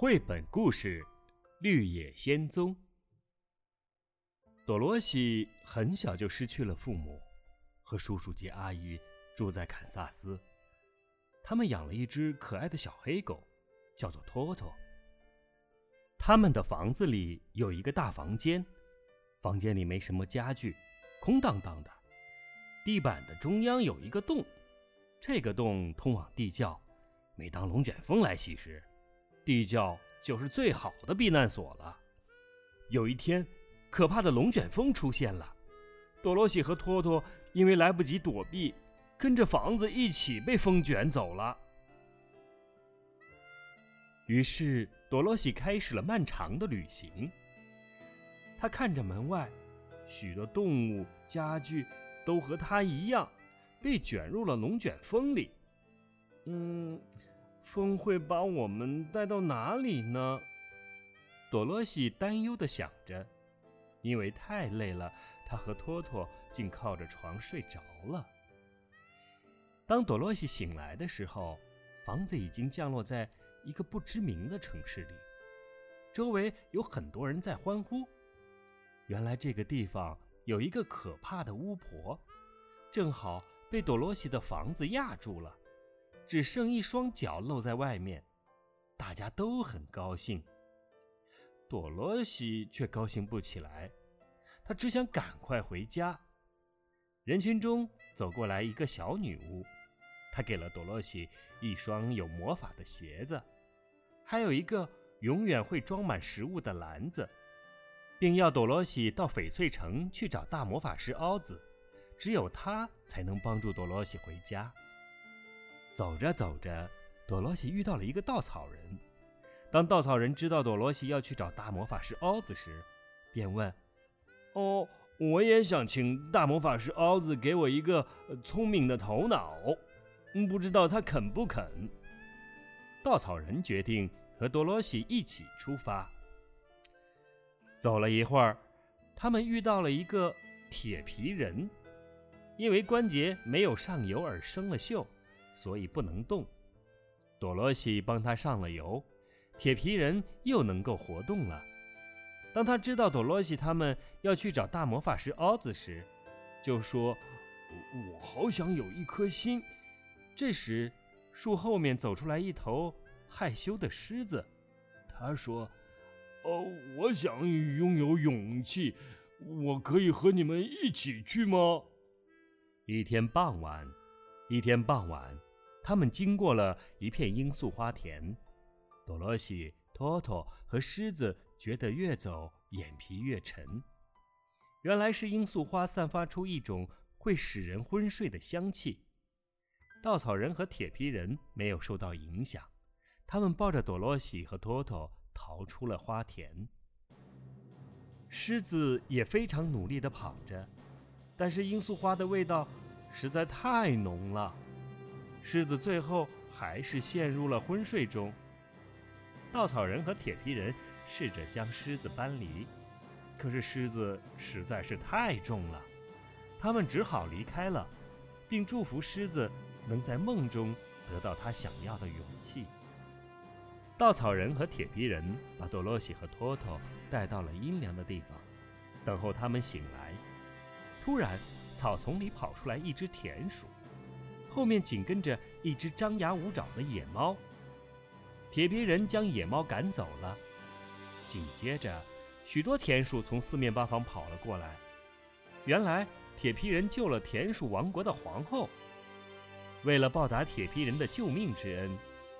绘本故事《绿野仙踪》。多罗西很小就失去了父母，和叔叔及阿姨住在堪萨斯。他们养了一只可爱的小黑狗，叫做托托。他们的房子里有一个大房间，房间里没什么家具，空荡荡的。地板的中央有一个洞，这个洞通往地窖。每当龙卷风来袭时，地窖就是最好的避难所了。有一天，可怕的龙卷风出现了，多罗西和托托因为来不及躲避，跟着房子一起被风卷走了。于是，多罗西开始了漫长的旅行。他看着门外，许多动物、家具都和他一样，被卷入了龙卷风里。嗯。风会把我们带到哪里呢？多罗西担忧地想着。因为太累了，他和托托竟靠着床睡着了。当多罗西醒来的时候，房子已经降落在一个不知名的城市里，周围有很多人在欢呼。原来这个地方有一个可怕的巫婆，正好被多罗西的房子压住了。只剩一双脚露在外面，大家都很高兴。多罗西却高兴不起来，他只想赶快回家。人群中走过来一个小女巫，她给了多罗西一双有魔法的鞋子，还有一个永远会装满食物的篮子，并要多罗西到翡翠城去找大魔法师奥兹，只有他才能帮助多罗西回家。走着走着，多罗西遇到了一个稻草人。当稻草人知道多罗西要去找大魔法师奥兹时，便问：“哦，我也想请大魔法师奥兹给我一个聪明的头脑，不知道他肯不肯？”稻草人决定和多罗西一起出发。走了一会儿，他们遇到了一个铁皮人，因为关节没有上油而生了锈。所以不能动。多罗西帮他上了油，铁皮人又能够活动了。当他知道多罗西他们要去找大魔法师奥兹时，就说：“我好想有一颗心。”这时，树后面走出来一头害羞的狮子。他说：“哦，我想拥有勇气，我可以和你们一起去吗？”一天傍晚，一天傍晚。他们经过了一片罂粟花田，多罗西、托托和狮子觉得越走眼皮越沉。原来是罂粟花散发出一种会使人昏睡的香气。稻草人和铁皮人没有受到影响，他们抱着多罗西和托托逃出了花田。狮子也非常努力地跑着，但是罂粟花的味道实在太浓了。狮子最后还是陷入了昏睡中。稻草人和铁皮人试着将狮子搬离，可是狮子实在是太重了，他们只好离开了，并祝福狮子能在梦中得到他想要的勇气。稻草人和铁皮人把多罗西和托托带到了阴凉的地方，等候他们醒来。突然，草丛里跑出来一只田鼠。后面紧跟着一只张牙舞爪的野猫，铁皮人将野猫赶走了。紧接着，许多田鼠从四面八方跑了过来。原来，铁皮人救了田鼠王国的皇后。为了报答铁皮人的救命之恩，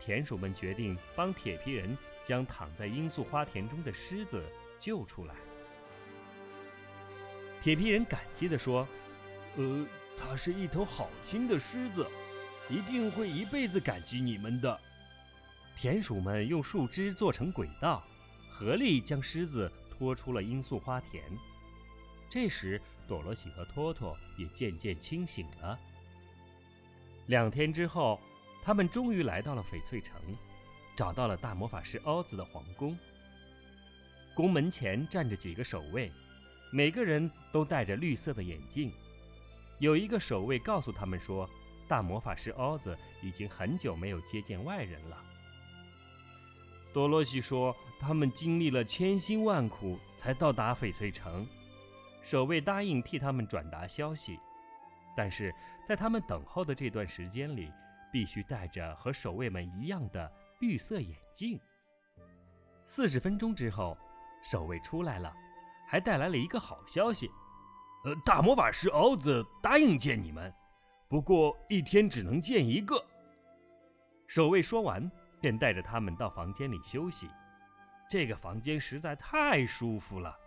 田鼠们决定帮铁皮人将躺在罂粟花田中的狮子救出来。铁皮人感激地说：“呃。”它是一头好心的狮子，一定会一辈子感激你们的。田鼠们用树枝做成轨道，合力将狮子拖出了罂粟花田。这时，朵罗西和托托也渐渐清醒了。两天之后，他们终于来到了翡翠城，找到了大魔法师奥兹的皇宫。宫门前站着几个守卫，每个人都戴着绿色的眼镜。有一个守卫告诉他们说，大魔法师奥兹已经很久没有接见外人了。多罗西说：“他们经历了千辛万苦才到达翡翠城，守卫答应替他们转达消息，但是在他们等候的这段时间里，必须戴着和守卫们一样的绿色眼镜。”四十分钟之后，守卫出来了，还带来了一个好消息：“呃，大魔法师奥子答应见你们，不过一天只能见一个。”守卫说完。便带着他们到房间里休息。这个房间实在太舒服了，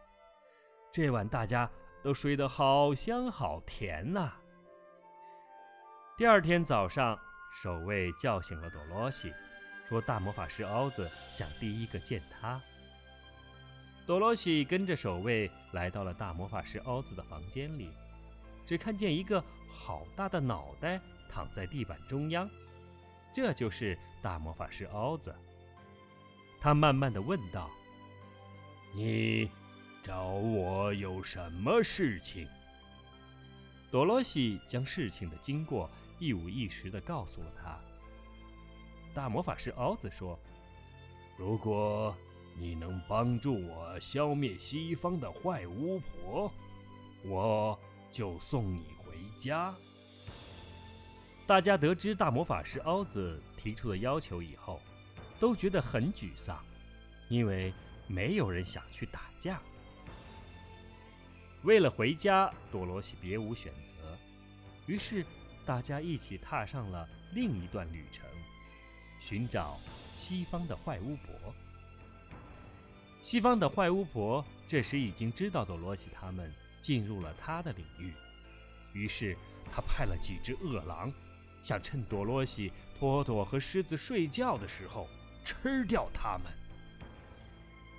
这晚大家都睡得好香好甜呐。第二天早上，守卫叫醒了多罗西，说大魔法师奥子想第一个见他。多罗西跟着守卫来到了大魔法师奥子的房间里，只看见一个好大的脑袋躺在地板中央。这就是大魔法师奥子。他慢慢的问道：“你找我有什么事情？”多罗西将事情的经过一五一十的告诉了他。大魔法师奥子说：“如果你能帮助我消灭西方的坏巫婆，我就送你回家。”大家得知大魔法师奥子提出的要求以后，都觉得很沮丧，因为没有人想去打架。为了回家，多罗西别无选择，于是大家一起踏上了另一段旅程，寻找西方的坏巫婆。西方的坏巫婆这时已经知道多罗西他们进入了他的领域，于是他派了几只恶狼。想趁多罗西、托托和狮子睡觉的时候吃掉他们，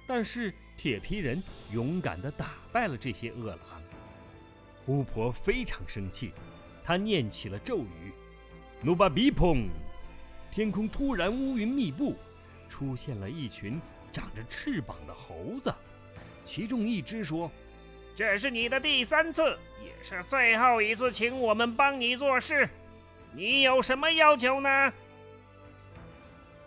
但是铁皮人勇敢地打败了这些恶狼。巫婆非常生气，她念起了咒语：“努巴比蓬！”天空突然乌云密布，出现了一群长着翅膀的猴子，其中一只说：“这是你的第三次，也是最后一次，请我们帮你做事。”你有什么要求呢？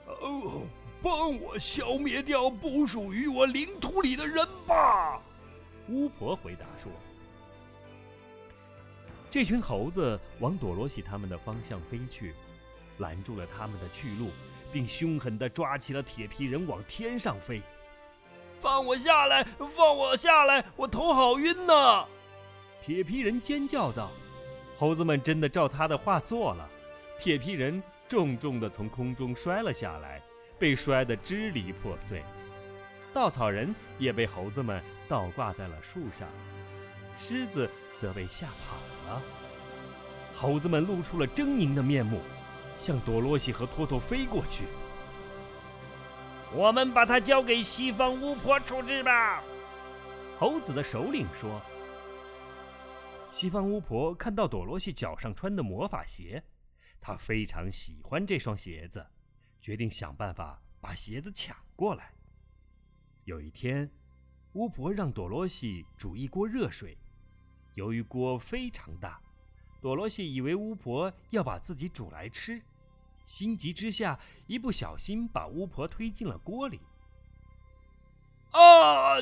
哦，帮我消灭掉不属于我领土里的人吧！巫婆回答说。这群猴子往朵罗西他们的方向飞去，拦住了他们的去路，并凶狠地抓起了铁皮人往天上飞。放我下来！放我下来！我头好晕呐！铁皮人尖叫道。猴子们真的照他的话做了，铁皮人重重地从空中摔了下来，被摔得支离破碎。稻草人也被猴子们倒挂在了树上，狮子则被吓跑了。猴子们露出了狰狞的面目，向多罗西和托托飞过去。我们把它交给西方巫婆处置吧，猴子的首领说。西方巫婆看到朵罗西脚上穿的魔法鞋，她非常喜欢这双鞋子，决定想办法把鞋子抢过来。有一天，巫婆让朵罗西煮一锅热水，由于锅非常大，朵罗西以为巫婆要把自己煮来吃，心急之下一不小心把巫婆推进了锅里。啊！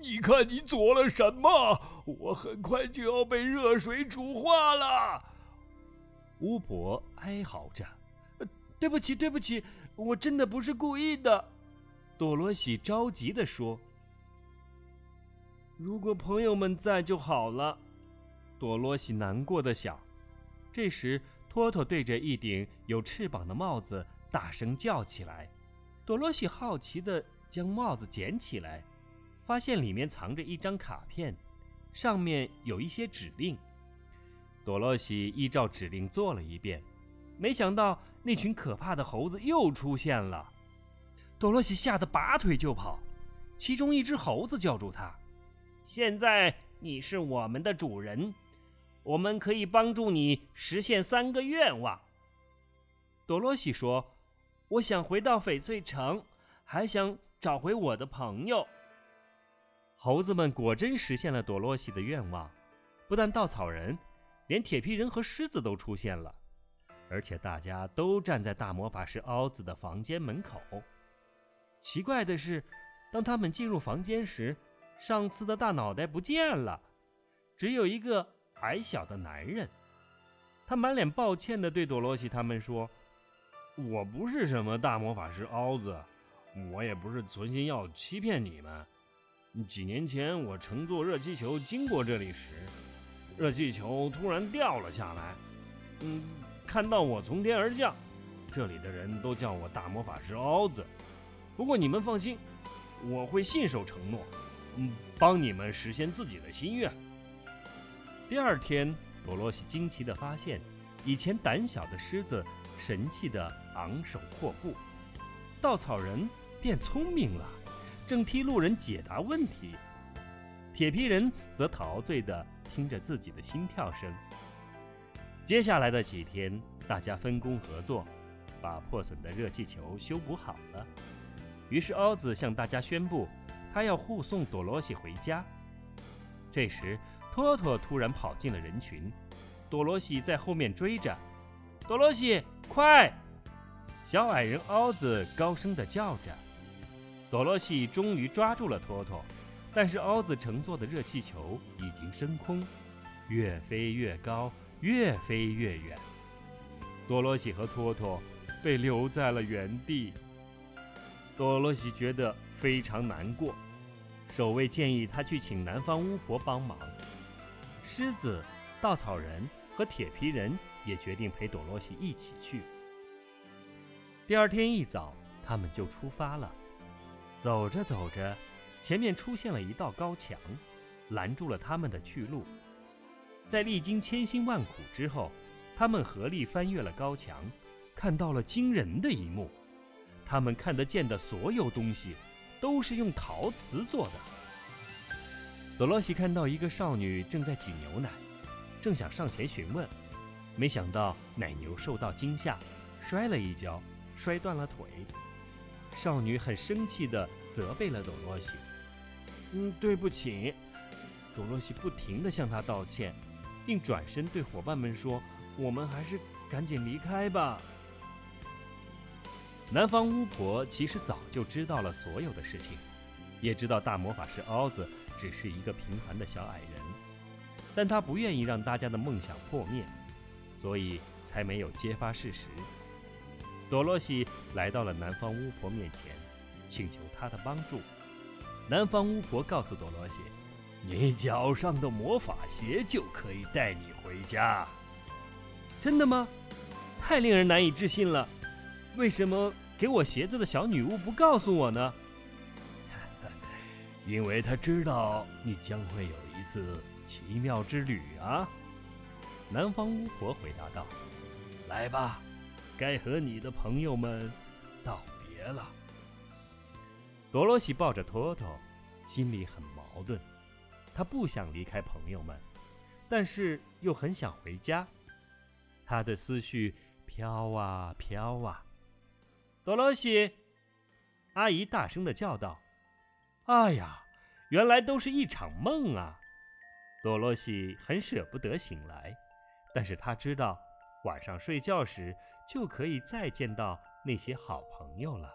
你看你做了什么？我很快就要被热水煮化了。巫婆哀嚎着：“对不起，对不起，我真的不是故意的。”多罗西着急地说：“如果朋友们在就好了。”多罗西难过的想。这时，托托对着一顶有翅膀的帽子大声叫起来。多罗西好奇地将帽子捡起来。发现里面藏着一张卡片，上面有一些指令。多罗西依照指令做了一遍，没想到那群可怕的猴子又出现了。多罗西吓得拔腿就跑，其中一只猴子叫住他：“现在你是我们的主人，我们可以帮助你实现三个愿望。”多罗西说：“我想回到翡翠城，还想找回我的朋友。”猴子们果真实现了朵洛西的愿望，不但稻草人，连铁皮人和狮子都出现了，而且大家都站在大魔法师奥子的房间门口。奇怪的是，当他们进入房间时，上次的大脑袋不见了，只有一个矮小的男人。他满脸抱歉地对朵罗西他们说：“我不是什么大魔法师凹子，我也不是存心要欺骗你们。几年前我乘坐热气球经过这里时，热气球突然掉了下来。嗯，看到我从天而降，这里的人都叫我大魔法师凹子。不过你们放心，我会信守承诺，嗯，帮你们实现自己的心愿。”第二天。多罗西惊奇地发现，以前胆小的狮子神气地昂首阔步，稻草人变聪明了，正替路人解答问题。铁皮人则陶醉地听着自己的心跳声。接下来的几天，大家分工合作，把破损的热气球修补好了。于是，奥子向大家宣布，他要护送多罗西回家。这时，托托突然跑进了人群，多罗西在后面追着。多罗西，快！小矮人凹子高声地叫着。多罗西终于抓住了托托，但是凹子乘坐的热气球已经升空，越飞越高，越飞越远。多罗西和托托被留在了原地。多罗西觉得非常难过，守卫建议他去请南方巫婆帮忙。狮子、稻草人和铁皮人也决定陪朵罗西一起去。第二天一早，他们就出发了。走着走着，前面出现了一道高墙，拦住了他们的去路。在历经千辛万苦之后，他们合力翻越了高墙，看到了惊人的一幕：他们看得见的所有东西，都是用陶瓷做的。多罗西看到一个少女正在挤牛奶，正想上前询问，没想到奶牛受到惊吓，摔了一跤，摔断了腿。少女很生气地责备了多罗西：“嗯，对不起。”多罗西不停地向她道歉，并转身对伙伴们说：“我们还是赶紧离开吧。”南方巫婆其实早就知道了所有的事情，也知道大魔法师凹子。只是一个平凡的小矮人，但他不愿意让大家的梦想破灭，所以才没有揭发事实。多罗西来到了南方巫婆面前，请求她的帮助。南方巫婆告诉多罗西：“你脚上的魔法鞋就可以带你回家。”真的吗？太令人难以置信了！为什么给我鞋子的小女巫不告诉我呢？因为他知道你将会有一次奇妙之旅啊，南方巫婆回答道：“来吧，该和你的朋友们道别了。”多罗西抱着托托，心里很矛盾。他不想离开朋友们，但是又很想回家。他的思绪飘啊飘啊。多罗西，阿姨大声的叫道。哎呀，原来都是一场梦啊！多罗西很舍不得醒来，但是他知道晚上睡觉时就可以再见到那些好朋友了。